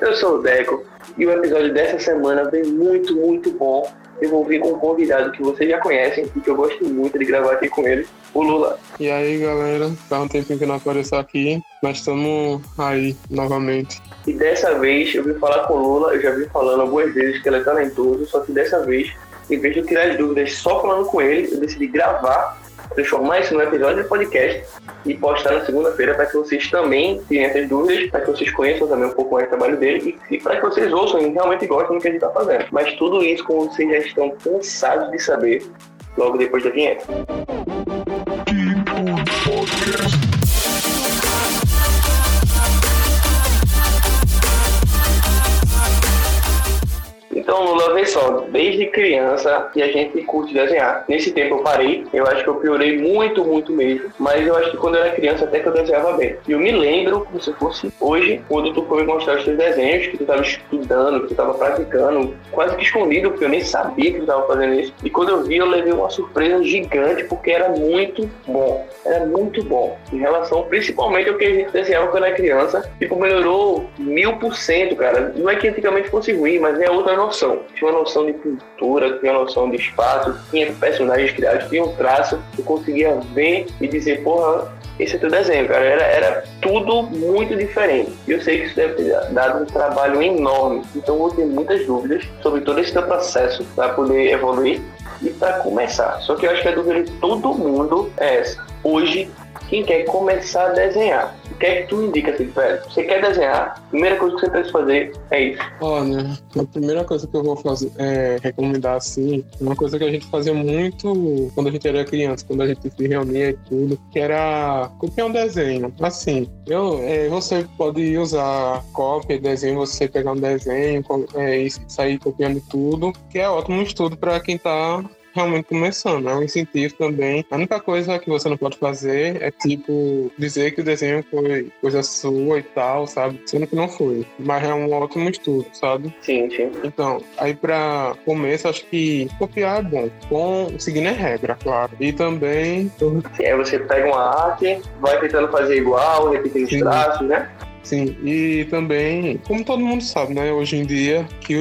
eu sou o Deco e o episódio dessa semana vem muito, muito bom. Eu vou vir com um convidado que vocês já conhecem e que eu gosto muito de gravar aqui com ele, o Lula. E aí, galera, faz um tempinho que não apareceu aqui, mas estamos aí novamente. E dessa vez eu vim falar com o Lula, eu já vim falando algumas vezes que ele é talentoso, só que dessa vez, em vez de eu tirar as dúvidas só falando com ele, eu decidi gravar transformar isso num episódio de podcast e postar na segunda-feira para que vocês também tenham essas dúvidas, para que vocês conheçam também um pouco mais o trabalho dele e, e para que vocês ouçam e realmente gostem do que a gente está fazendo. Mas tudo isso, como vocês já estão cansados de saber, logo depois da vinheta. Então, Lula, vê só, desde criança que a gente curte desenhar. Nesse tempo eu parei, eu acho que eu piorei muito, muito mesmo. Mas eu acho que quando eu era criança até que eu desenhava bem. E eu me lembro, como se fosse hoje, quando tu foi me mostrar os teus desenhos, que tu estava estudando, que tu estava praticando, quase que escondido, porque eu nem sabia que tu estava fazendo isso. E quando eu vi, eu levei uma surpresa gigante, porque era muito bom. Era muito bom. Em relação, principalmente, ao que a gente desenhava quando era criança. Tipo, melhorou mil por cento, cara. Não é que antigamente fosse ruim, mas é outra noção noção. Tinha uma noção de cultura, tinha uma noção de espaço, tinha personagens criados, tinha um traço. Eu conseguia ver e dizer, porra, esse é teu desenho, cara. Era, era tudo muito diferente. E eu sei que isso deve ter dado um trabalho enorme. Então eu vou ter muitas dúvidas sobre todo esse teu processo para poder evoluir e para começar. Só que eu acho que a dúvida de todo mundo é essa. Hoje, quem quer começar a desenhar, o que é que tu indica assim, velho? Você quer desenhar? A primeira coisa que você precisa fazer é isso. Olha, a primeira coisa que eu vou fazer é recomendar assim, uma coisa que a gente fazia muito quando a gente era criança, quando a gente se reunia e tudo, que era copiar um desenho. Assim, eu, é, você pode usar cópia, desenho, você pegar um desenho é, e sair copiando tudo, que é ótimo estudo para quem tá realmente começando. É um incentivo também. A única coisa que você não pode fazer é, tipo, dizer que o desenho foi coisa sua e tal, sabe? Sendo que não foi. Mas é um ótimo estudo, sabe? Sim, sim. Então, aí pra começo, acho que copiar é bom. Com, seguindo a regra, claro. E também... É, você pega uma arte, vai tentando fazer igual, repetindo os traços, né? Sim, e também, como todo mundo sabe, né, hoje em dia, que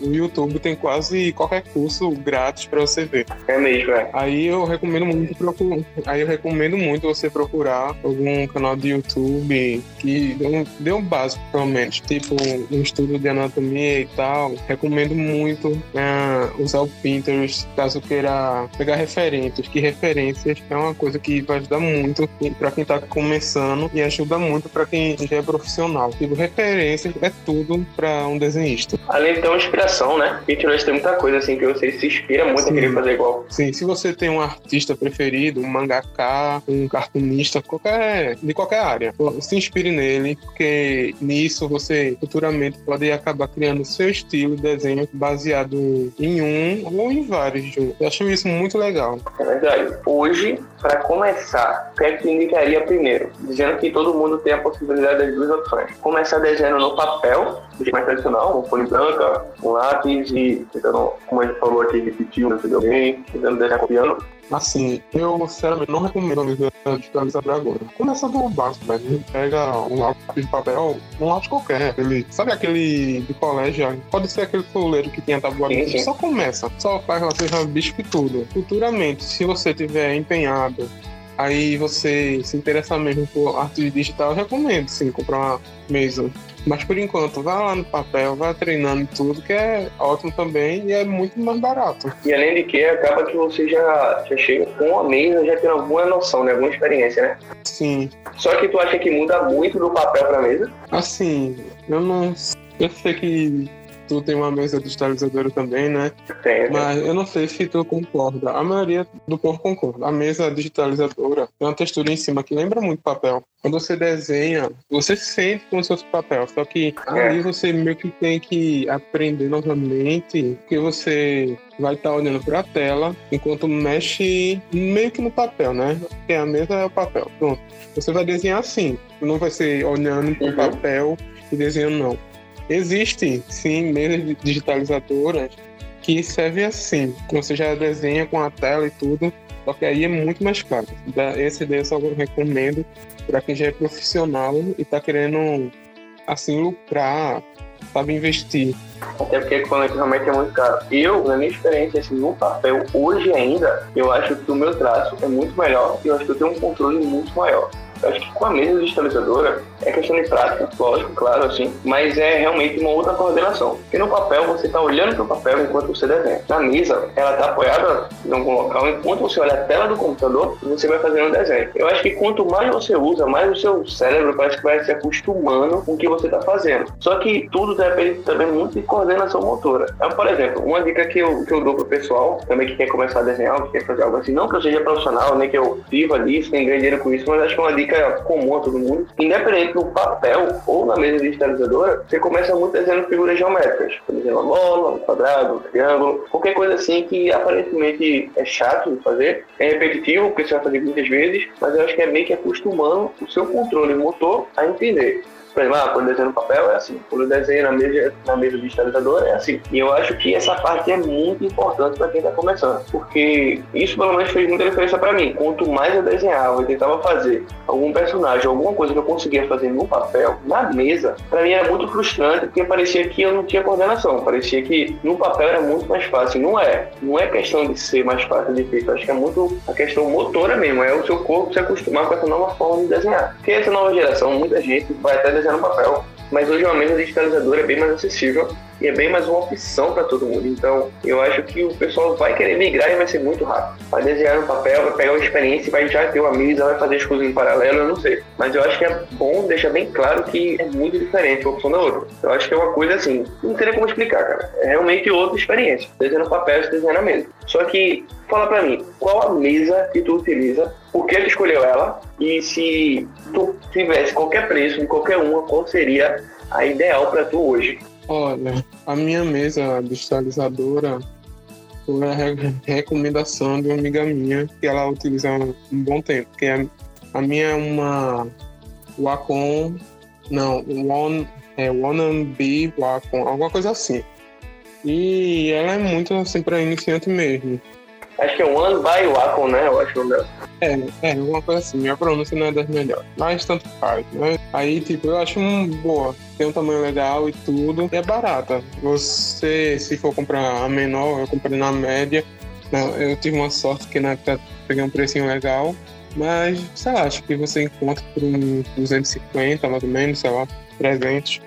o, o YouTube tem quase qualquer curso grátis para você ver. É mesmo, é. Aí eu recomendo muito procurar, aí eu recomendo muito você procurar algum canal de YouTube que dê um, dê um básico, pelo menos, tipo um estudo de anatomia e tal. Recomendo muito né, usar o Pinterest caso queira pegar referências, que referências é uma coisa que vai ajudar muito para quem está começando e ajuda muito para quem já é profissional. Tipo, referências é tudo para um desenhista. Além de ter uma inspiração, né? Pinterest tem muita coisa assim que você se inspira muito Sim. a querer fazer igual. Sim, se você tem um artista preferido, um mangaka, um cartunista, qualquer, de qualquer área, se inspire nele, porque nisso você futuramente pode acabar criando seu estilo de desenho baseado em um ou em vários. Eu acho isso muito legal. É verdade. Hoje, para começar, o que é que indicaria primeiro? Dizendo que todo mundo tem a possibilidade das duas duas opções. Começar desenhando no papel, de mais tradicional, com folha branca, com lápis e tentando, como a gente falou aqui, repetir o que bem, tentando desenhar copiando. Assim, eu sinceramente não recomendo a digitalizador agora. Começa do básico, velho. Pega um lápis de papel, um lápis qualquer. Aquele, sabe aquele de colégio? Pode ser aquele fuleiro que tinha tabuada. Só começa. Só faz lá, seja bicho e tudo. Futuramente, se você tiver empenhado aí você se interessa mesmo por arte digital, eu recomendo sim comprar uma mesa. Mas por enquanto, vá lá no papel, vá treinando tudo, que é ótimo também e é muito mais barato. E além de que, acaba que você já, já chega com a mesa, já tem alguma noção, né? alguma experiência, né? Sim. Só que tu acha que muda muito do papel pra mesa? Assim, eu não. Eu sei que tu tem uma mesa digitalizadora também, né? Tem. Mas eu não sei se tu concorda. A maioria do povo concorda. A mesa digitalizadora tem uma textura em cima que lembra muito papel. Quando você desenha, você sente como se fosse papel. Só que é. ali você meio que tem que aprender novamente, porque você vai estar tá olhando para a tela enquanto mexe meio que no papel, né? Porque a mesa é o papel. Pronto. Você vai desenhar assim. Não vai ser olhando para o uhum. papel e desenhando, não. Existe, sim, mesas digitalizadoras que servem assim. Você já desenha com a tela e tudo, só que aí é muito mais caro. Esse daí eu só recomendo para quem já é profissional e está querendo assim, lucrar, sabe investir. Até porque quando realmente é muito caro. Eu, na minha experiência, assim, no papel, hoje ainda, eu acho que o meu traço é muito melhor e eu acho que eu tenho um controle muito maior. Acho que com a mesa digitalizadora é questão de prática, lógico, claro, assim, mas é realmente uma outra coordenação. Porque no papel você está olhando para o papel enquanto você desenha. Na mesa, ela está apoiada em algum local, enquanto você olha a tela do computador, você vai fazendo um desenho. Eu acho que quanto mais você usa, mais o seu cérebro parece que vai se acostumando com o que você está fazendo. Só que tudo depende também muito de coordenação motora. Então, por exemplo, uma dica que eu, que eu dou pro pessoal, também que quer começar a desenhar, que quer fazer algo assim, não que eu seja profissional, nem que eu viva disso, nem ganhe dinheiro com isso, mas acho que uma dica dica comum a todo mundo, independente do papel ou na mesa digitalizadora, você começa muito desenhando figuras geométricas. Desenhando uma bola, um quadrado, um triângulo, qualquer coisa assim que aparentemente é chato de fazer, é repetitivo, porque você vai fazer muitas vezes, mas eu acho que é meio que acostumando o seu controle motor a entender. Exemplo, ah, quando desenho no papel é assim, quando desenho na mesa, na mesa digitalizadora é assim. E eu acho que essa parte é muito importante para quem está começando, porque isso pelo menos fez muita diferença para mim. Quanto mais eu desenhava e tentava fazer algum personagem, alguma coisa que eu conseguia fazer no papel, na mesa, para mim era muito frustrante, porque parecia que eu não tinha coordenação, parecia que no papel era muito mais fácil. Não é, não é questão de ser mais fácil de feito, acho que é muito a questão motora mesmo, é o seu corpo se acostumar com essa nova forma de desenhar. Porque essa nova geração, muita gente vai até desenhar no papel. Mas hoje uma mesa digitalizadora é bem mais acessível e é bem mais uma opção para todo mundo. Então, eu acho que o pessoal vai querer migrar e vai ser muito rápido. Vai desenhar no papel, vai pegar uma experiência e vai já ter uma mesa, vai fazer as coisas em paralelo, eu não sei. Mas eu acho que é bom deixar bem claro que é muito diferente uma opção da outra. Eu acho que é uma coisa assim, não teria como explicar, cara. É realmente outra experiência. Desenhar no papel e desenhar na mesa. Só que, fala para mim, qual a mesa que tu utiliza, por que tu escolheu ela e se tu tivesse qualquer preço em qualquer uma, qual seria a ideal para tu hoje? Olha, a minha mesa digitalizadora foi a recomendação de uma amiga minha que ela utiliza há um bom tempo, que é a minha é uma Wacom, não, One, é B Wacom, alguma coisa assim. E ela é muito assim para iniciante mesmo. Acho que é One by Wacom, né? Eu acho o nome é, é, uma coisa assim, minha pronúncia não é das melhores, mas tanto faz, né? Aí, tipo, eu acho um boa, tem um tamanho legal e tudo, e é barata. Você, se for comprar a menor, eu comprei na média, eu tive uma sorte que na época peguei um precinho legal, mas, sei lá, acho que você encontra por uns 250, mais ou menos, sei lá, 300.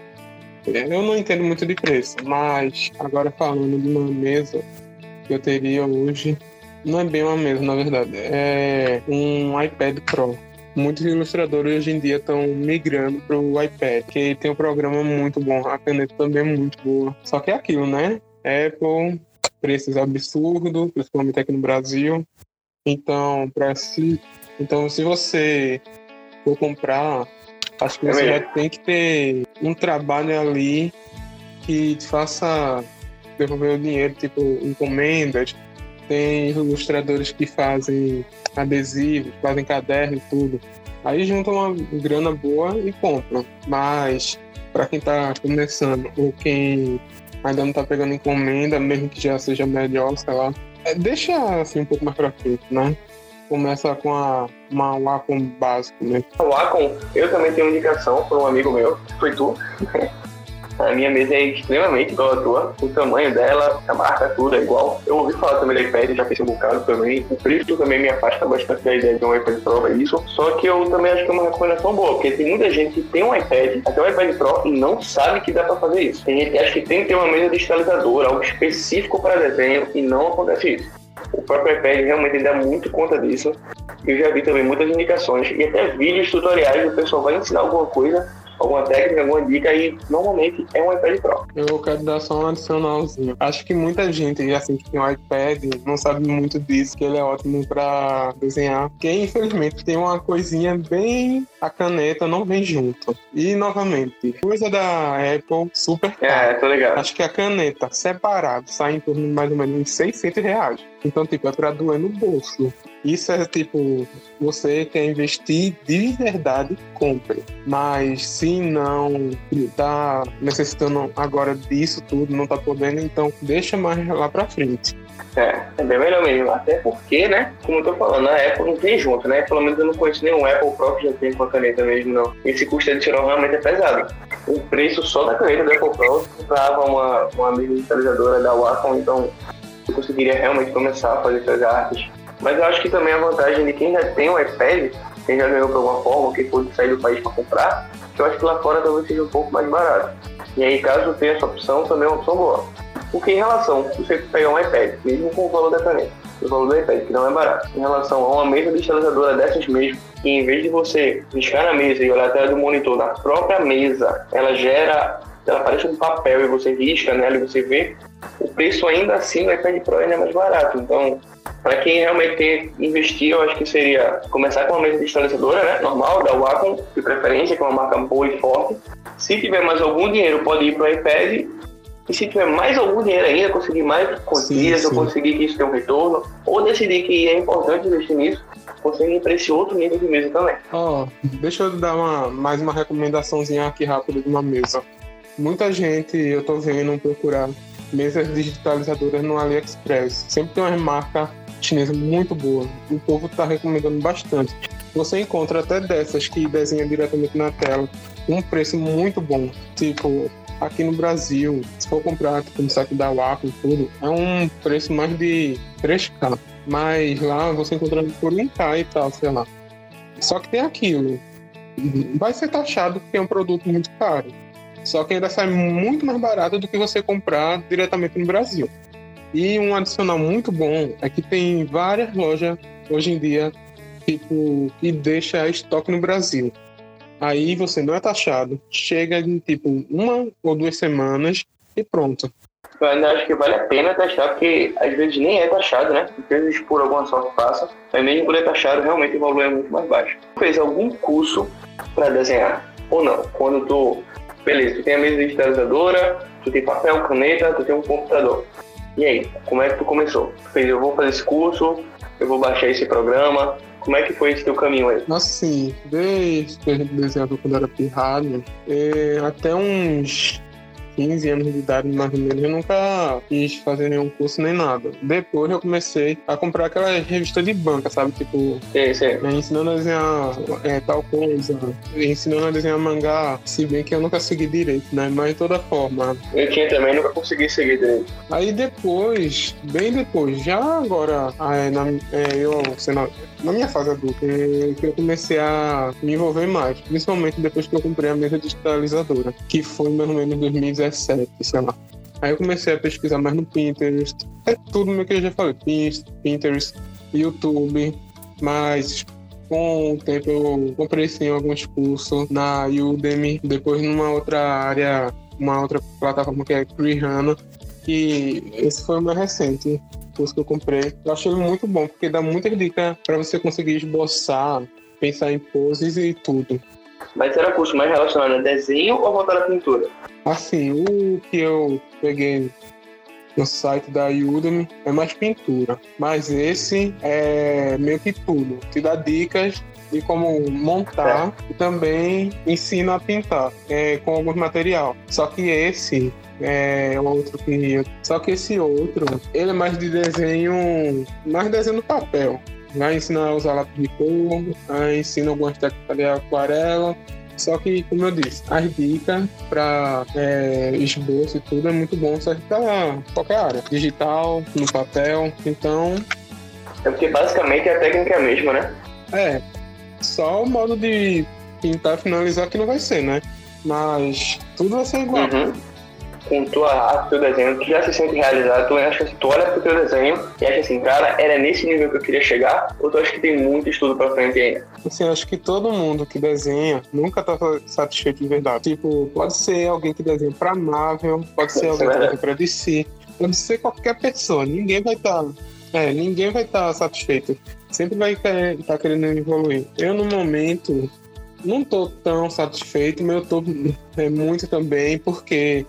Eu não entendo muito de preço, mas agora falando de uma mesa que eu teria hoje, não é bem uma mesa, na verdade. É um iPad Pro. Muitos ilustradores hoje em dia estão migrando para o iPad, que tem um programa muito bom, a caneta também é muito boa. Só que é aquilo, né? Apple, preços absurdos, principalmente aqui no Brasil. Então, para se, então, se você for comprar, acho que você é já tem que ter um trabalho ali que te faça devolver o dinheiro, tipo encomendas, tem ilustradores que fazem adesivos, fazem caderno e tudo. Aí juntam uma grana boa e compram. Mas para quem está começando ou quem ainda não está pegando encomenda, mesmo que já seja melhor, sei lá, é, deixa assim um pouco mais para frente, né? Começa com a, uma Wacom básico, né? Wacom, eu também tenho indicação por um amigo meu, foi tu. A minha mesa é extremamente igual à tua. O tamanho dela, a marca, tudo é igual. Eu ouvi falar também do iPad, já pensei um bocado também. O preço também me afasta bastante da ideia de um iPad Pro, é isso. Só que eu também acho que é uma recomendação boa, porque tem muita gente que tem um iPad, até um iPad Pro, e não sabe que dá pra fazer isso. Tem gente que acha que tem que ter uma mesa digitalizadora, algo específico para desenho, e não acontece isso. O próprio iPad realmente dá muito conta disso. Eu já vi também muitas indicações e até vídeos tutoriais, o pessoal vai ensinar alguma coisa alguma técnica, alguma dica e normalmente é um iPad Pro. Eu quero dar só um adicionalzinho. Acho que muita gente, assim, que tem um iPad, não sabe muito disso, que ele é ótimo para desenhar, porque infelizmente tem uma coisinha bem... a caneta não vem junto. E, novamente, coisa da Apple super cara. É, tô ligado. Acho que a caneta separada sai em torno de mais ou menos 600 reais. Então, tipo, é pra doer no bolso. Isso é tipo, você quer investir de verdade, compre. Mas se não tá necessitando agora disso tudo, não tá podendo, então deixa mais lá pra frente. É, é bem melhor mesmo. Até porque, né? Como eu tô falando, a Apple não tem junto, né? Pelo menos eu não conheço nenhum Apple que já tem com a caneta mesmo, não. Esse custo adicional realmente é pesado. O preço só da caneta do Apple Pro comprava uma, uma digitalizadora da Wacom, então conseguiria realmente começar a fazer essas artes. Mas eu acho que também a vantagem de quem já tem um iPad, quem já ganhou por alguma forma, quem pôde sair do país para comprar, eu acho que lá fora talvez seja um pouco mais barato. E aí, caso tenha essa opção, também é uma opção boa. Porque em relação, você pegar um iPad, mesmo com o valor da caneta, o valor do iPad, que não é barato, em relação a uma mesa digitalizadora dessas mesmo, que em vez de você riscar na mesa e olhar a tela do monitor na própria mesa, ela gera, ela parece um papel e você risca nela e você vê, o preço ainda assim do iPad Pro ainda é mais barato. Então, para quem realmente quer investir, eu acho que seria começar com uma mesa digitalizadora, né, normal, da Wacom, de preferência, que é uma marca boa e forte. Se tiver mais algum dinheiro, pode ir para o iPad e se tiver mais algum dinheiro ainda, conseguir mais quantias, ou conseguir que isso tenha um retorno, ou decidir que é importante investir nisso, consegue ir para esse outro nível de mesa também. Ó, oh, deixa eu dar uma, mais uma recomendaçãozinha aqui rápida de uma mesa. Muita gente, eu tô vendo procurar mesas digitalizadoras no AliExpress. Sempre tem uma marca chinesa muito boa. O povo tá recomendando bastante. Você encontra até dessas que desenha diretamente na tela, um preço muito bom. Tipo, aqui no Brasil, se for comprar tipo, no site da Waco e tudo, é um preço mais de 3K. Mas lá você encontra por 1K e tal, sei lá. Só que tem aquilo. Vai ser taxado porque é um produto muito caro. Só que ainda sai muito mais barato do que você comprar diretamente no Brasil. E um adicional muito bom é que tem várias lojas hoje em dia tipo que deixa estoque no Brasil. Aí você não é taxado, chega em tipo uma ou duas semanas e pronto. Eu ainda acho que vale a pena taxar, porque às vezes nem é taxado, né? Às vezes por alguma sorte passa, mas mesmo por é taxado, realmente o valor é muito mais baixo. Fez algum curso para desenhar ou não? Quando tu, beleza, tu tem a mesa digitalizadora, tu tem papel, caneta, tu tem um computador. E aí, como é que tu começou? Tu fez, eu vou fazer esse curso, eu vou baixar esse programa, como é que foi esse teu caminho aí? Assim, desde que a gente desenhava quando era pirralho, é, até uns 15 anos de idade, mais ou menos, eu nunca quis fazer nenhum curso nem nada. Depois eu comecei a comprar aquela revista de banca, sabe? Tipo, sim. Né, ensinando a desenhar é, tal coisa, ensinando a desenhar mangá, se bem que eu nunca segui direito, né? Mas de toda forma. Eu tinha também, nunca consegui seguir direito. Aí depois, bem depois, já agora, é, na, é, eu sendo na minha fase adulta, que eu comecei a me envolver mais, principalmente depois que eu comprei a mesa digitalizadora, que foi mais ou menos em 2017, sei lá. Aí eu comecei a pesquisar mais no Pinterest, é tudo meio que eu já falei, Pinterest, YouTube, mas com o tempo eu comprei sim alguns cursos na Udemy, depois numa outra área, uma outra plataforma que é Krihana, e esse foi o mais recente curso que eu comprei. Eu achei muito bom, porque dá muita dica para você conseguir esboçar, pensar em poses e tudo. Mas era curso mais relacionado a desenho ou voltado à pintura? Assim, o que eu peguei no site da Udemy é mais pintura. Mas esse é meio que tudo. Te dá dicas de como montar é. e também ensina a pintar é, com alguns material. Só que esse é outro que. Só que esse outro, ele é mais de desenho. Mais desenho no papel. Vai ensinar a usar lápis de cor, vai ensinar algumas técnicas de aquarela. Só que, como eu disse, as dicas para é, esboço e tudo é muito bom, serve para qualquer área. Digital, no papel. Então. É porque basicamente a técnica é a mesma, né? É. Só o modo de pintar e finalizar que não vai ser, né? Mas tudo vai ser igual. Uhum com tua arte, teu desenho, tu já se sente realizado, tu acha que tu olha pro teu desenho e acha assim, cara, era nesse nível que eu queria chegar, ou tu acha que tem muito estudo pra frente ainda? Assim, acho que todo mundo que desenha nunca tá satisfeito de verdade. Tipo, pode ser alguém que desenha pra Marvel, pode ser alguém que desenha pra DC, pode ser qualquer pessoa, ninguém vai estar. Tá, é, ninguém vai estar tá satisfeito. Sempre vai estar tá querendo evoluir. Eu, no momento, não tô tão satisfeito, mas eu tô é, muito também, porque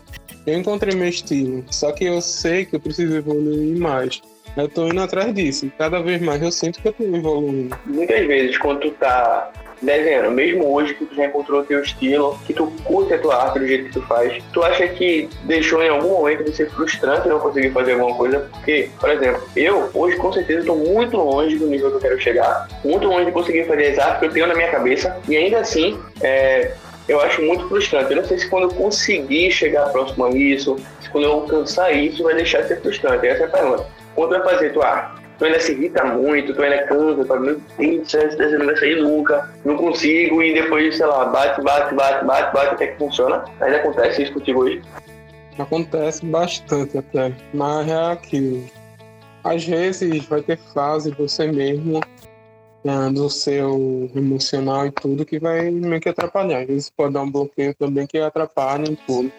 eu encontrei meu estilo, só que eu sei que eu preciso evoluir mais. Eu tô indo atrás disso. Cada vez mais eu sinto que eu tô evoluindo. Muitas vezes, quando tu tá desenhando, mesmo hoje que tu já encontrou o teu estilo, que tu curte a tua arte do jeito que tu faz, tu acha que deixou em algum momento de ser frustrante não conseguir fazer alguma coisa? Porque, por exemplo, eu hoje com certeza estou muito longe do nível que eu quero chegar, muito longe de conseguir fazer as artes que eu tenho na minha cabeça, e ainda assim, é, eu acho muito frustrante. Eu não sei se quando eu conseguir chegar próximo a isso, se quando eu alcançar isso, vai deixar de ser frustrante. Essa é a pergunta. Quando vai fazer tua arte? tu ainda se irrita muito, tu ainda cansa, tu meu Deus, desenho não vai sair nunca, não consigo, e depois, sei lá, bate, bate, bate, bate, bate, até que funciona. Ainda acontece isso contigo hoje? Acontece bastante até, mas é aquilo. Às vezes vai ter fase você mesmo do seu emocional e tudo que vai meio que atrapalhar. Vezes pode dar um bloqueio também que atrapalha em tudo.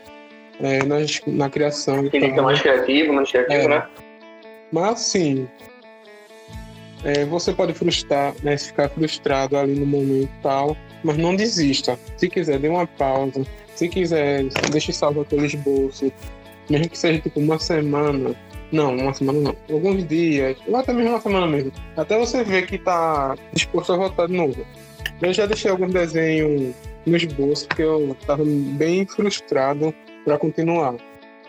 É, na, na criação. Tem que ser mais criativo, mais criativo, é. né? Mas sim, é, você pode frustrar, né, ficar frustrado ali no momento tal, mas não desista. Se quiser, dê uma pausa. Se quiser, deixe salvo aqueles bolsos. Mesmo que seja tipo uma semana. Não, uma semana não. Alguns dias, ou até mesmo uma semana mesmo. Até você ver que tá disposto a voltar de novo. Eu já deixei algum desenho nos bolsos porque eu tava bem frustrado para continuar.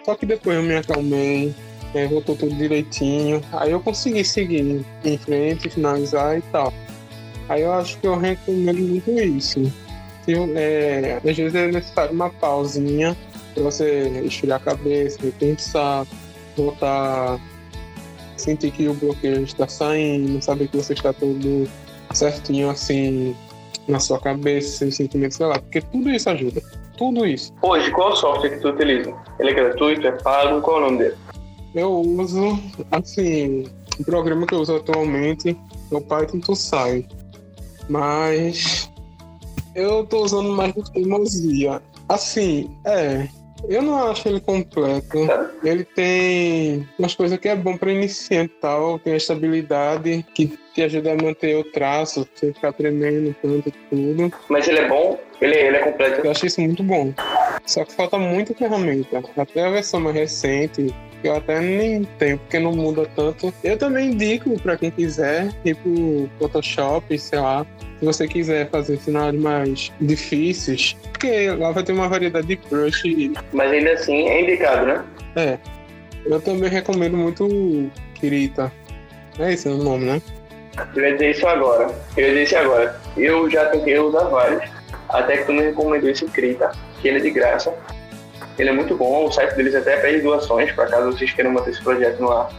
Só que depois eu me acalmei, é, voltou tudo direitinho. Aí eu consegui seguir em frente, finalizar e tal. Aí eu acho que eu recomendo muito isso. É, às vezes é necessário uma pausinha para você esfriar a cabeça, repensar, voltar, sentir que o bloqueio está saindo, saber que você está todo certinho assim na sua cabeça, sem sentimento, sei lá, porque tudo isso ajuda. Tudo isso. Hoje, qual o software que tu utiliza? Ele é gratuito, é pago? Qual é o nome dele? Eu uso, assim, o programa que eu uso atualmente é o Python to Sai. Mas eu tô usando mais do teimosia. Assim, é. Eu não acho ele completo. Ele tem umas coisas que é bom para iniciante tal. Tem a estabilidade que te ajuda a manter o traço, sem ficar tremendo tanto tudo. Mas ele é bom? Ele, ele é completo? Eu acho isso muito bom. Só que falta muita ferramenta. Até a versão mais recente eu até nem tenho, porque não muda tanto. Eu também indico para quem quiser, tipo Photoshop, sei lá, se você quiser fazer cenários mais difíceis, porque lá vai ter uma variedade de brush. Mas ainda assim é indicado, né? É. Eu também recomendo muito Kirita. É esse o nome, né? Eu ia dizer isso agora. Eu ia dizer isso agora. Eu já tentei usar vários. Até que tu me recomendou esse Kirita, que ele é de graça. Ele é muito bom, o site deles até pede doações, para caso vocês queiram manter esse projeto no ar.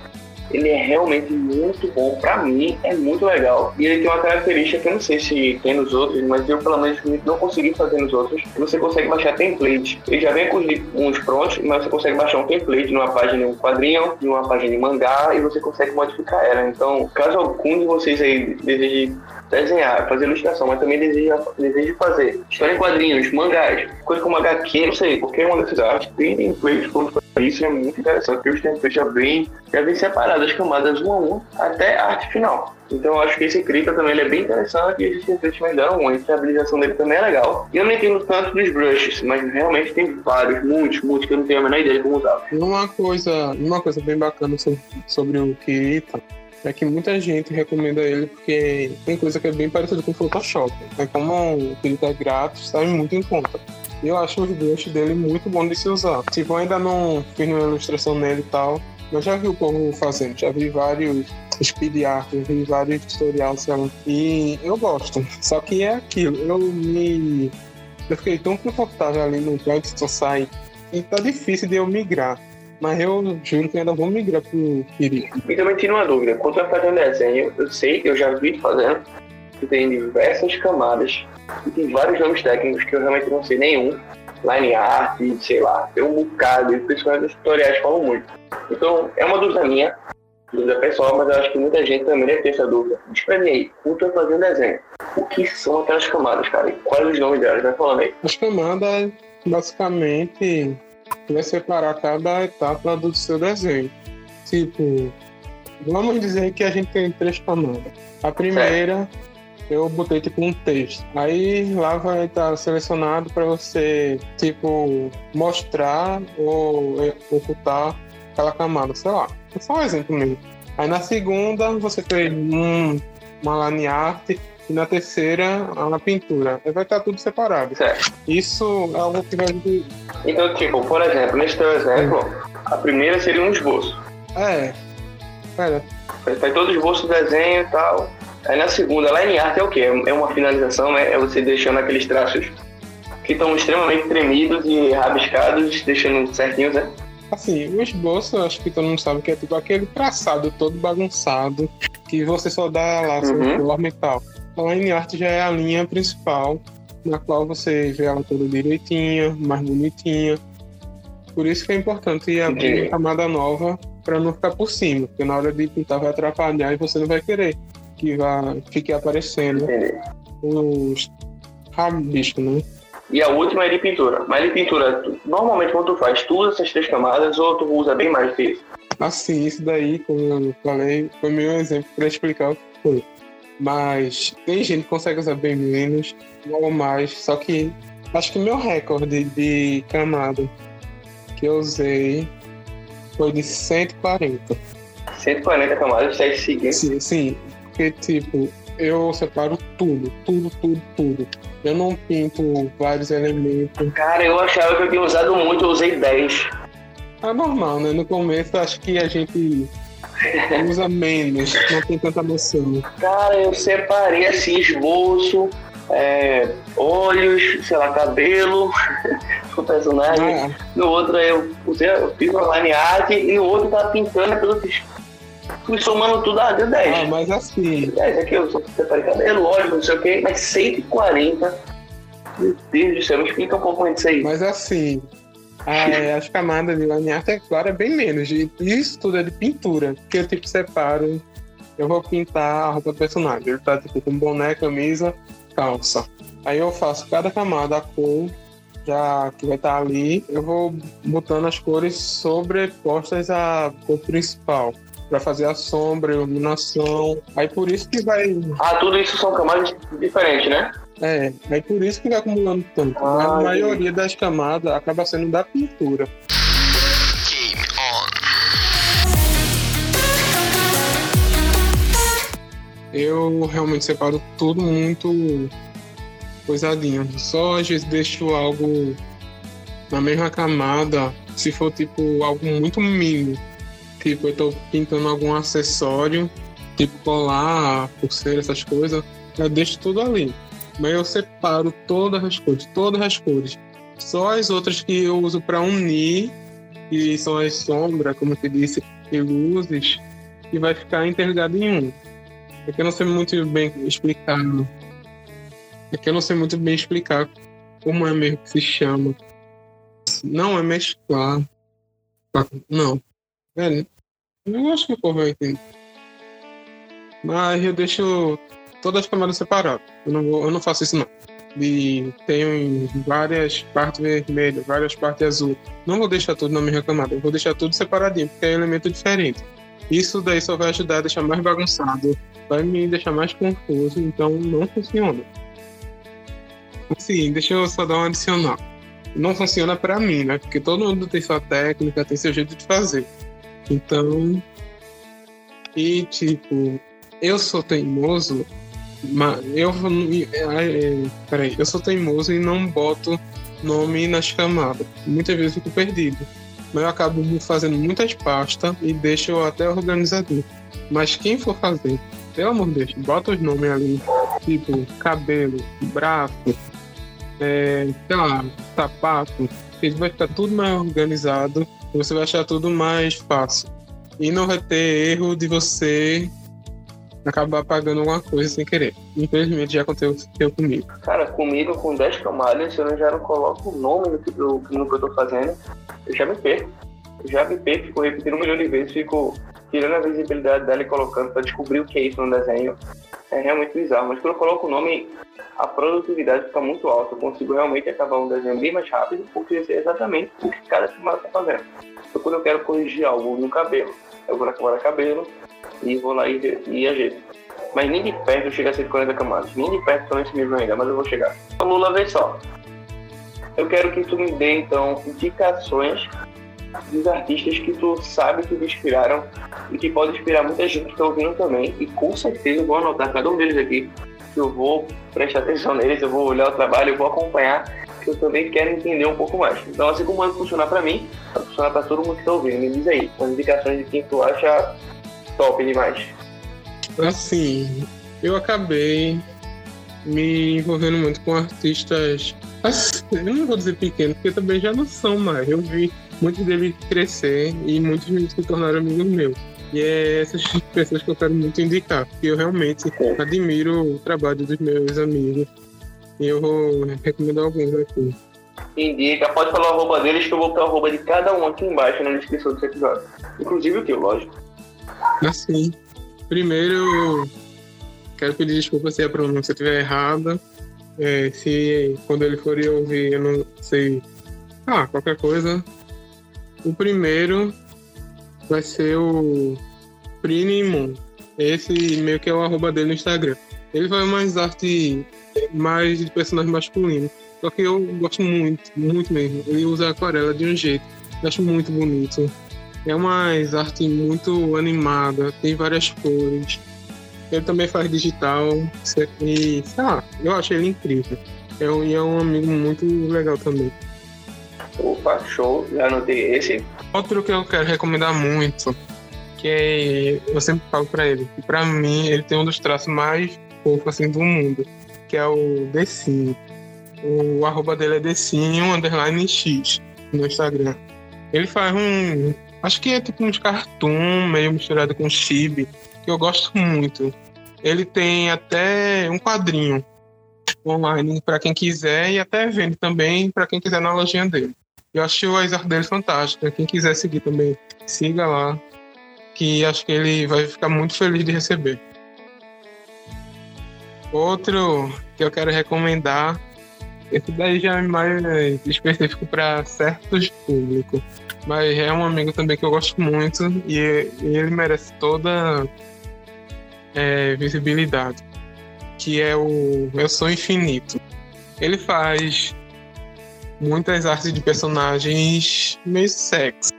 Ele é realmente muito bom, para mim é muito legal. E ele tem uma característica que eu não sei se tem nos outros, mas eu pelo menos não consegui fazer nos outros. Você consegue baixar template. Ele já vem com uns prontos, mas você consegue baixar um template numa página de um quadrinho, numa página de mangá, e você consegue modificar ela. Então, caso algum de vocês aí deseje desenhar, fazer ilustração, mas também deseja, deseja fazer história em quadrinhos, mangás, coisa como HQ, não sei, qualquer uma dessas artes, tem templates para isso, é muito interessante, porque os templates já vêm, já vem separados as camadas uma a uma até a arte final. Então eu acho que esse Krita também é bem interessante e esses templates me deram muito, a habilitação dele também é legal. E eu não entendo tanto dos brushes, mas realmente tem vários, muitos, muitos que eu não tenho a menor ideia de como usar. Uma coisa, uma coisa bem bacana sobre, sobre o Kirita é que muita gente recomenda ele porque tem coisa que é bem parecida com o Photoshop. É como ele tá grátis, sai muito em conta. Eu acho os brushes dele muito bom de se usar. Tipo, eu ainda não fiz nenhuma ilustração nele e tal, mas já vi o povo fazendo, já vi vários speed art, vi vários tutoriais, e eu gosto. Só que é aquilo, eu me. Eu fiquei tão confortável ali no Blackstone Site e tá difícil de eu migrar. Mas eu juro que ainda vou migrar pro Kiri. E também tinha uma dúvida. Quando vai fazer um desenho, eu sei, eu já vi fazendo, que tem diversas camadas e tem vários nomes técnicos que eu realmente não sei nenhum. Line art, sei lá, tem um bocado, e pessoas dos tutoriais falam muito. Então, é uma dúvida minha, dúvida pessoal, mas eu acho que muita gente também deve ter essa dúvida. Diz pra mim aí, quando tu vai fazer um desenho, o que são aquelas camadas, cara? E quais os nomes delas? Vai falando aí. As camadas, basicamente, vai separar cada etapa do seu desenho. Tipo, vamos dizer que a gente tem três camadas. A primeira, eu botei tipo um texto. Aí lá vai estar selecionado para você, tipo, mostrar ou ocultar aquela camada, sei lá. É só um exemplo mesmo. Aí na segunda você fez um, uma line art e na terceira a pintura. Aí vai estar tudo separado. Certo. Isso é algo que vai. Então, tipo, por exemplo, nesse teu exemplo, a primeira seria um esboço. É. Pera. Faz todo o esboço, desenho e tal. Aí na segunda, line art é o quê? É uma finalização, né? É você deixando aqueles traços que estão extremamente tremidos e rabiscados, deixando certinhos, né? Assim, o esboço, acho que todo mundo sabe que é tipo aquele traçado todo bagunçado que você só dá lá seu Uhum. forma e tal. A line art já é a linha principal, na qual você vê ela toda direitinha, mais bonitinha. Por isso que é importante abrir uma camada nova para não ficar por cima, porque na hora de pintar vai atrapalhar e você não vai querer que vá fique aparecendo Entendi. os rabiscos, né? E a última é de pintura. Mas de pintura, tu- normalmente quando tu faz tu usa essas três camadas ou tu usa bem mais que isso? Assim, isso daí, como eu falei, foi meu exemplo para explicar o que foi. Mas tem gente que consegue usar bem menos ou mais, só que acho que meu recorde de camada que eu usei foi de 140. 140 camadas, segue seguinte. Sim, sim, porque tipo, eu separo tudo, tudo, tudo, tudo. Eu não pinto vários elementos. Cara, eu achava que eu tinha usado muito, eu usei 10. É normal, né? No começo acho que a gente usa menos, não tem tanta noção. Cara, eu separei assim, esboço, é, olhos, sei lá, cabelo, o personagem. Ah, No outro eu, eu fiz uma line art e no outro tava pintando pelo que fui somando tudo, ah, deu 10. ah, mas assim, 10 aqui eu só separei cabelo, lógico, não sei o que, mas 140. Meu Deus do céu, me explica um pouco disso aí. Mas assim, a- as camadas de line art, é claro, é bem menos. E Isso tudo é de pintura. Que eu tipo separo. Eu vou pintar a roupa do personagem. Ele tá tipo com boné, camisa, calça. Aí eu faço cada camada a cor já que vai estar ali. Eu vou botando as cores sobrepostas à cor principal. Pra fazer a sombra, a iluminação. Aí por isso que vai. Ah, tudo isso são camadas diferentes, né? É, aí por isso que vai acumulando tanto. A maioria das camadas acaba sendo da pintura. Eu realmente separo tudo muito coisadinho. Só às vezes deixo algo na mesma camada, se for tipo algo muito mínimo. Tipo, eu tô pintando algum acessório, tipo colar, pulseira, essas coisas, eu deixo tudo ali. Mas eu separo todas as cores, todas as cores. Só as outras que eu uso para unir, que são as sombras, como te disse, e luzes, que vai ficar interligado em um. É que eu não sei muito bem explicar. É que eu não sei muito bem explicar como é mesmo que se chama. Não é mesclar. Não. É, eu acho que o povo vai. Mas eu deixo todas as camadas separadas. Eu não, vou, eu não faço isso não. E tenho várias partes vermelhas, várias partes azul. Não vou deixar tudo na mesma camada, eu vou deixar tudo separadinho, porque é elemento diferente. Isso daí só vai ajudar a deixar mais bagunçado, vai me deixar mais confuso, então não funciona. Assim, deixa eu só dar um adicional. Não funciona pra mim, né? Porque todo mundo tem sua técnica, tem seu jeito de fazer. Então. E, tipo, eu sou teimoso, mas eu. é, Peraí, eu sou teimoso e não boto nome nas camadas. Muitas vezes fico perdido. Mas eu acabo fazendo muitas pastas e deixo até organizadinho. Mas quem for fazer, pelo amor de Deus, bota os nomes ali, tipo cabelo, braço, é, sei lá, sapato, que vai ficar tudo mais organizado você vai achar tudo mais fácil. E não vai ter erro de você acabar pagando alguma coisa sem querer. Infelizmente já aconteceu comigo. Cara, comigo com 10 camadas, se eu já não coloco o nome no que, eu, no que eu tô fazendo, eu já me perco. Eu já me perco, fico repetindo um milhão de vezes, fico tirando a visibilidade dela e colocando pra descobrir o que é isso no desenho. É realmente bizarro, mas quando eu coloco o nome, a produtividade fica muito alta. Eu consigo realmente acabar um desenho bem mais rápido, porque eu sei exatamente o que cada camada tá fazendo. Então, quando eu quero corrigir algo no cabelo, eu vou na camada cabelo e vou lá e, e ajeito. Mas nem de perto eu chego a 140 camadas. Nem de perto estou nesse nível ainda, mas eu vou chegar. Então, Lula, vê só. Eu quero que tu me dê, então, indicações dos artistas que tu sabe que te inspiraram e que pode inspirar muita gente que está ouvindo também. E com certeza eu vou anotar cada um deles aqui, que eu vou prestar atenção neles, eu vou olhar o trabalho, eu vou acompanhar, que eu também quero entender um pouco mais. Então, assim como vai funcionar para mim, vai funcionar para todo mundo que está ouvindo. Me diz aí, as indicações de quem tu acha top demais. Assim, eu acabei me envolvendo muito com artistas. Assim, eu não vou dizer pequenos, porque também já não são mais. Eu vi muitos deles crescer e muitos se tornaram amigos meus. E é essas pessoas que eu quero muito indicar, porque eu realmente admiro o trabalho dos meus amigos. E eu vou recomendar alguns aqui. Indica, pode falar o arroba deles que eu vou botar o arroba de cada um aqui embaixo na descrição desse episódio. Inclusive o teu, lógico. Assim, primeiro quero pedir desculpa se a pronúncia estiver errada. É, se quando ele for ouvir eu não sei. Ah, qualquer coisa. O primeiro vai ser o Prinimon. Esse meio que é o arroba dele no Instagram. Ele vai mais arte mais de personagem masculino. Só que eu gosto muito, muito mesmo. Ele usa aquarela de um jeito. Eu acho muito bonito. É uma arte muito animada, tem várias cores. Ele também faz digital. E, sei lá, eu acho ele incrível. É um, e é um amigo muito legal também. Opa, show, já anotei esse. Outro que eu quero recomendar muito, que é, eu sempre falo pra ele, que pra mim ele tem um dos traços mais fofos assim, do mundo, que é o Decinho. O arroba dele é Decinho, underline X, no Instagram. Ele faz um, acho que é tipo uns cartoon meio misturado com chibi, que eu gosto muito. Ele tem até um quadrinho online para quem quiser e até vende também para quem quiser na lojinha dele. Eu acho as artes dele fantásticas. Quem quiser seguir também, siga lá, que acho que ele vai ficar muito feliz de receber. Outro que eu quero recomendar, esse daí já é mais específico para certos públicos, mas é um amigo também que eu gosto muito e ele merece toda é, visibilidade, que é o Eu Sou Infinito. Ele faz muitas artes de personagens meio sexy.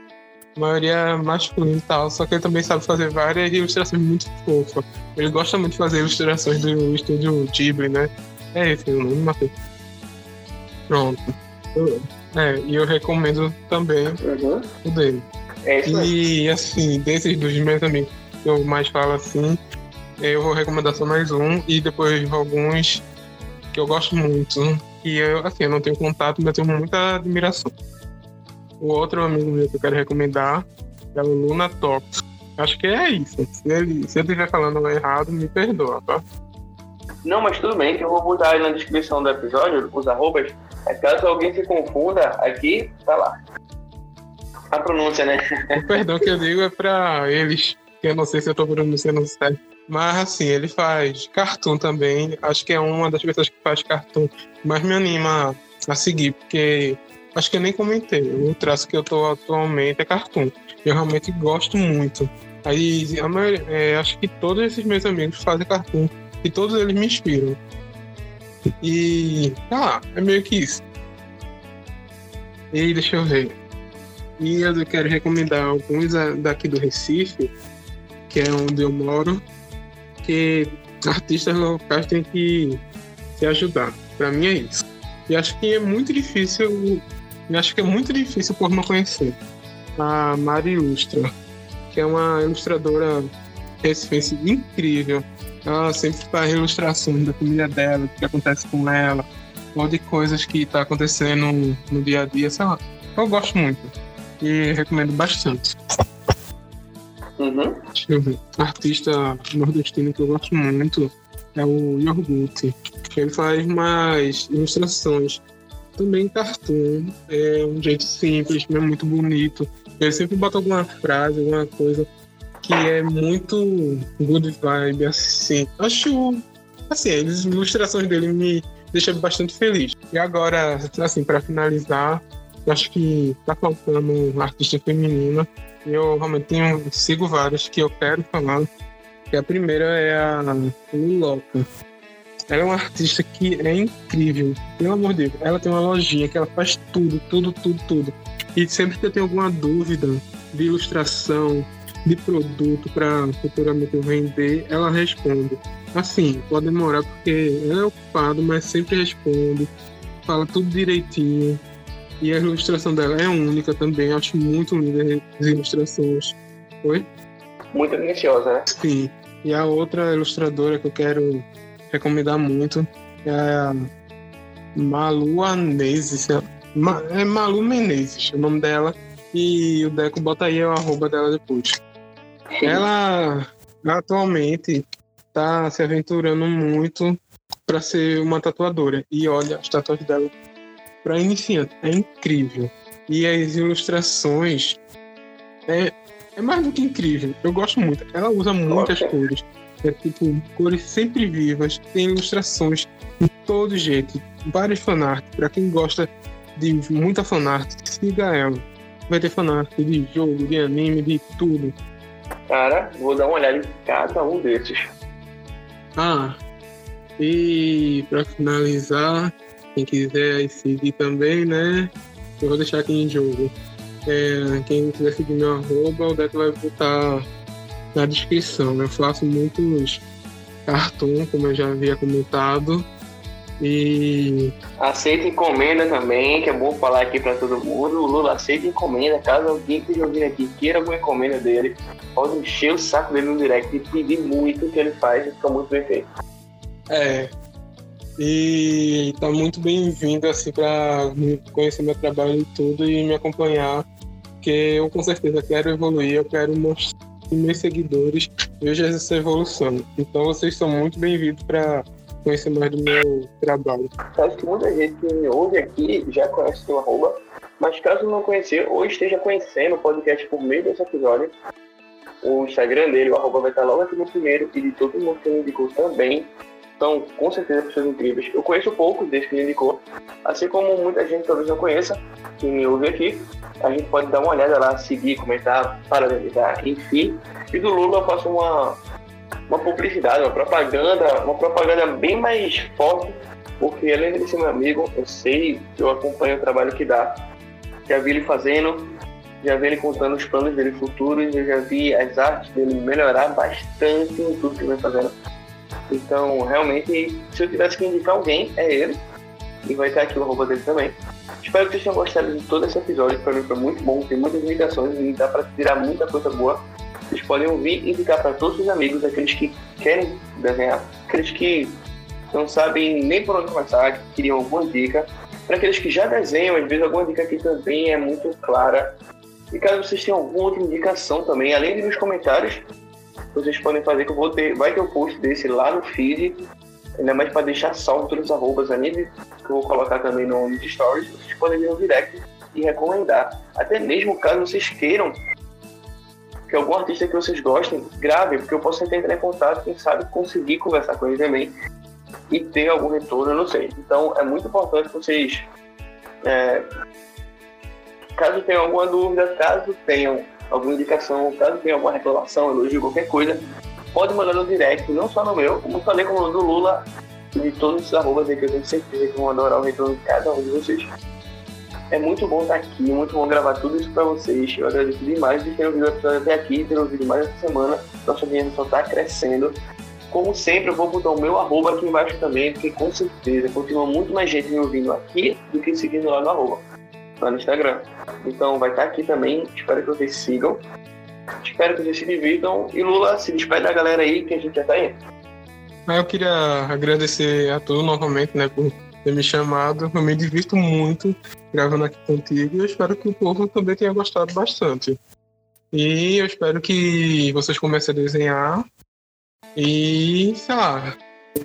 A maioria masculina e tal, só que ele também sabe fazer várias ilustrações muito fofas. Ele gosta muito de fazer ilustrações do estúdio Ghibli, né? É esse o nome, Matheus. Pronto. É, e eu recomendo também Uhum. o dele. É isso aí. E assim, desses dos meus amigos que eu mais falo assim, eu vou recomendar só mais um e depois alguns que eu gosto muito. E eu, assim, eu não tenho contato, mas tenho muita admiração. O outro amigo meu que eu quero recomendar é o Luna Talks. Acho que é isso. Se, ele, se eu estiver falando errado, me perdoa, tá? Não, mas tudo bem, que eu vou botar aí na descrição do episódio, os arrobas. É caso alguém se confunda, aqui, tá lá. A pronúncia, né? O perdão que eu digo é pra eles, que eu não sei se eu tô pronunciando certo. Mas assim, ele faz cartoon também. Acho que é uma das pessoas que faz cartoon mais me anima a seguir, porque acho que eu nem comentei. O traço que eu tô atualmente é cartoon. Eu realmente gosto muito. Aí, maioria, é, acho que todos esses meus amigos fazem cartoon e todos eles me inspiram. E, sei lá, é meio que isso. E deixa eu ver. E eu quero recomendar alguns a- daqui do Recife, que é onde eu moro, que artistas locais têm que se ajudar. Pra mim é isso. E acho que é muito difícil, acho que é muito difícil por não conhecer. A Mari Ilustra, que é uma ilustradora recifense incrível. Ela sempre faz ilustrações da família dela, do que acontece com ela, ou de coisas que tá acontecendo no dia a dia, sei lá. Eu gosto muito e recomendo bastante. Uhum. Deixa eu ver. Artista nordestino que eu gosto muito é o Yorgut. Ele faz mais ilustrações. Também cartoon. É um jeito simples, mas muito bonito. Ele sempre bota alguma frase, alguma coisa que é muito good vibe, assim. Acho. Assim, as ilustrações dele me deixam bastante feliz. E agora, assim, para finalizar, eu acho que tá faltando artista feminina. E eu realmente tenho, sigo várias que eu quero falar. A primeira é a Luloca. Ela é uma artista que é incrível. Pelo amor de Deus. Ela tem uma lojinha que ela faz tudo, tudo, tudo, tudo. E sempre que eu tenho alguma dúvida de ilustração, de produto para futuramente vender, ela responde. Assim, pode demorar porque ela é ocupado, mas sempre responde, fala tudo direitinho. E a ilustração dela é única também, acho muito linda as ilustrações. Oi? Muito minuciosa, né? Sim. E a outra ilustradora que eu quero recomendar muito é a Malu Anese. Ma- É Malu Menezes, o nome dela. E o Deco bota aí o arroba dela depois. Ela atualmente tá se aventurando muito para ser uma tatuadora. E olha, as tatuagens dela para iniciante é incrível. E as ilustrações é, é mais do que incrível. Eu gosto muito. Ela usa muitas Ok. cores. É tipo, cores sempre vivas, tem ilustrações de todo jeito. Vários fanart. Para quem gosta de muita fanart, siga ela. Vai ter fanart de jogo, de anime, de tudo. Cara, vou dar uma olhada em cada um desses. Ah, e para finalizar, quem quiser aí seguir também, né? Eu vou deixar aqui em jogo. É, quem quiser seguir meu arroba, o Deco vai botar na descrição. Eu faço muitos cartoon, como eu já havia comentado. E Aceita encomenda também, que é bom falar aqui pra todo mundo. O Lula aceita encomenda. Caso alguém que esteja ouvindo aqui queira alguma encomenda dele, pode encher o saco dele no direct e pedir muito o que ele faz e fica muito bem feito. É. E tá muito bem-vindo assim para conhecer meu trabalho e tudo e me acompanhar, porque eu com certeza quero evoluir, eu quero mostrar que meus seguidores vejam essa evolução. Então vocês são muito bem-vindos para conhecer mais do meu trabalho. Acho que muita gente que me ouve aqui já conhece o arroba, mas caso não conhecer ou esteja conhecendo o podcast por meio desse episódio, o Instagram dele, o arroba vai estar logo aqui no primeiro e de todo mundo que me indicou também. São com certeza pessoas incríveis. Eu conheço poucos desde que me indicou, assim como muita gente talvez não conheça, que me ouve aqui. A gente pode dar uma olhada lá, seguir, comentar, parabenizar, enfim. E do Lula eu faço uma, uma publicidade, uma propaganda, uma propaganda bem mais forte porque além de ser meu amigo, eu sei, eu acompanho o trabalho que dá. Já vi ele fazendo, já vi ele contando os planos dele futuros, eu já vi as artes dele melhorar bastante em tudo que ele vem fazendo. Então, realmente, se eu tivesse que indicar alguém, é ele. E vai estar aqui o arroba dele também. Espero que vocês tenham gostado de todo esse episódio. Para mim foi muito bom, tem muitas indicações e dá para tirar muita coisa boa. Vocês podem ouvir e indicar para todos os amigos, aqueles que querem desenhar, aqueles que não sabem nem por onde começar, que queriam alguma dica. Para aqueles que já desenham, às vezes alguma dica aqui também é muito clara. E caso vocês tenham alguma outra indicação também, além de nos comentários, vocês podem fazer que eu vou ter, vai ter um post desse lá no feed, ainda mais para deixar salvo todos os arrobas ali, que eu vou colocar também no, nos stories. Vocês podem vir no direct e recomendar. Até mesmo caso vocês queiram que algum artista que vocês gostem, grave, porque eu posso tentar entrar em contato, quem sabe conseguir conversar com ele também e ter algum retorno, eu não sei. Então é muito importante que vocês, é, caso tenham alguma dúvida, caso tenham alguma indicação, caso tenham alguma reclamação, elogio, qualquer coisa, pode mandar no direct, não só no meu, como falei como no do Lula de todos os arrobas aí que eu tenho certeza que vão adorar o retorno de cada um de vocês. É muito bom estar aqui, muito bom gravar tudo isso pra vocês. Eu agradeço demais de terem ouvido o episódio até aqui, ter ouvido mais essa semana. Nossa audiência só tá crescendo. Como sempre, eu vou botar o meu arroba aqui embaixo também, porque com certeza continua muito mais gente me ouvindo aqui do que seguindo lá no arroba, lá no Instagram. Então vai estar aqui também, espero que vocês sigam. Espero que vocês se divirtam. E Lula, se despede da galera aí, que a gente já tá indo. Mas eu queria agradecer a tu novamente, né, por ter me chamado. Eu me divirto muito gravando aqui contigo e eu espero que o povo também tenha gostado bastante. E eu espero que vocês comecem a desenhar e, sei lá,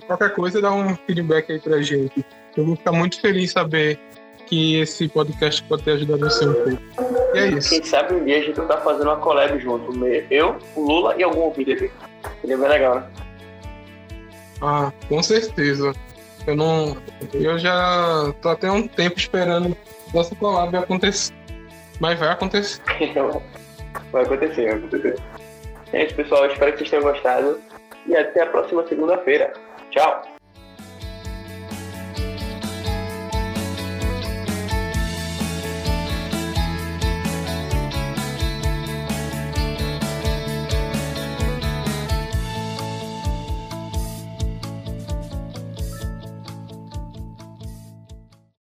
qualquer coisa dá um feedback aí pra gente. Eu vou ficar muito feliz saber que esse podcast pode ter ajudado você um pouco. E é isso. Quem sabe um dia a gente tá fazendo uma collab junto. Eu, o Lula e algum ouvinte aqui. Seria bem legal, né? Ah, com certeza. Eu não. Eu já tô até um tempo esperando nossa collab acontecer. Mas vai acontecer. vai acontecer, vai acontecer. É isso, pessoal. Espero que vocês tenham gostado. E até a próxima segunda-feira. Tchau!